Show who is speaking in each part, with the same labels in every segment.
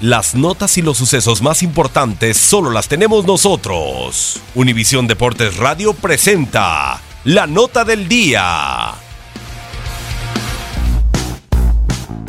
Speaker 1: Las notas y los sucesos más importantes solo las tenemos nosotros. Univisión Deportes Radio presenta la nota del día.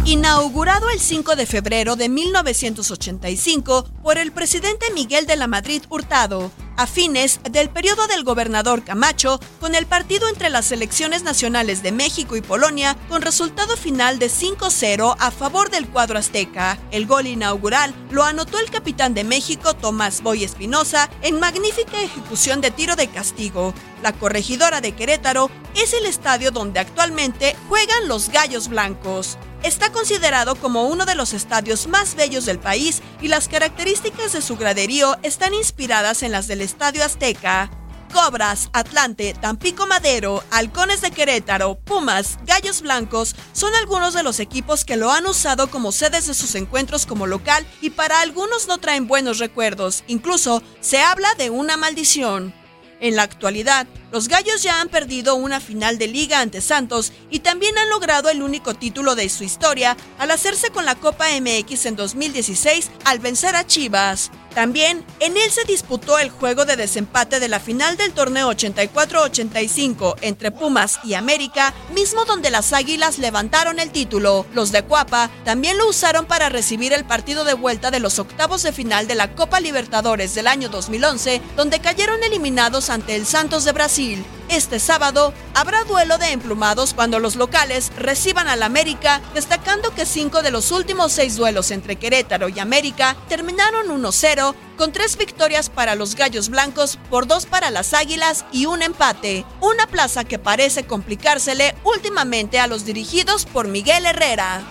Speaker 2: Inaugurado el 5 de febrero de 1985 por el presidente Miguel de la Madrid Hurtado, a fines del periodo del gobernador Camacho, con el partido entre las selecciones nacionales de México y Polonia, con resultado final de 5-0 a favor del cuadro azteca. El gol inaugural lo anotó el capitán de México, Tomás Boy Espinosa, en magnífica ejecución de tiro de castigo. La corregidora de Querétaro es el estadio donde actualmente juegan los Gallos Blancos. Está considerado como uno de los estadios más bellos del país y las características de su graderío están inspiradas en las del Estadio Azteca. Cobras, Atlante, Tampico Madero, Halcones de Querétaro, Pumas, Gallos Blancos son algunos de los equipos que lo han usado como sedes de sus encuentros como local y para algunos no traen buenos recuerdos, incluso se habla de una maldición. En la actualidad, los Gallos ya han perdido una final de liga ante Santos y también han logrado el único título de su historia al hacerse con la Copa MX en 2016 al vencer a Chivas. También en él se disputó el juego de desempate de la final del torneo 84-85 entre Pumas y América, mismo donde las Águilas levantaron el título. Los de Cuapa también lo usaron para recibir el partido de vuelta de los octavos de final de la Copa Libertadores del año 2011, donde cayeron eliminados ante el Santos de Brasil. Este sábado habrá duelo de emplumados cuando los locales reciban al América, destacando que cinco de los últimos seis duelos entre Querétaro y América terminaron 1-0, con tres victorias para los Gallos Blancos, por dos para las Águilas y un empate. Una plaza que parece complicársele últimamente a los dirigidos por Miguel Herrera.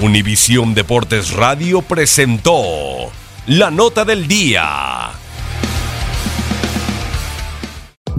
Speaker 1: Univisión Deportes Radio presentó la nota del día.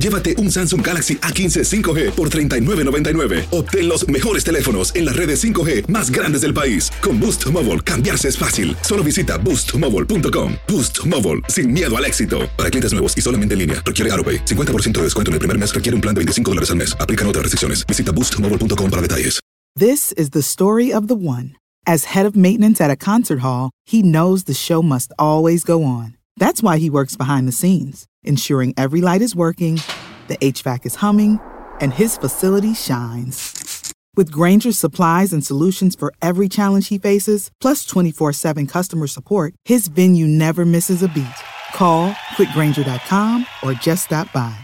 Speaker 3: llévate un Samsung Galaxy A15 5G por $39.99. Obtén los mejores teléfonos en las redes 5G más grandes del país. Con Boost Mobile, cambiarse es fácil. Solo visita boostmobile.com. Boost Mobile, sin miedo al éxito. Para clientes nuevos y solamente en línea, requiere AroPay. 50% de descuento en el primer mes requiere un plan de 25 dólares al mes. Aplican otras restricciones. Visita boostmobile.com para detalles.
Speaker 4: This is the story of the one. As head of maintenance at a concert hall, he knows the show must always go on. That's why he works behind the scenes, ensuring every light is working, the HVAC is humming, and his facility shines. With Granger's supplies and solutions for every challenge he faces, plus 24 7 customer support, his venue never misses a beat. Call quickgranger.com or just stop by.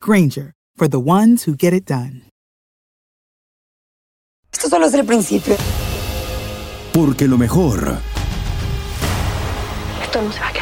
Speaker 4: Granger, for the ones who get it done.
Speaker 5: Esto solo es el principio.
Speaker 6: Porque lo mejor.
Speaker 5: Esto no se va a quedar así.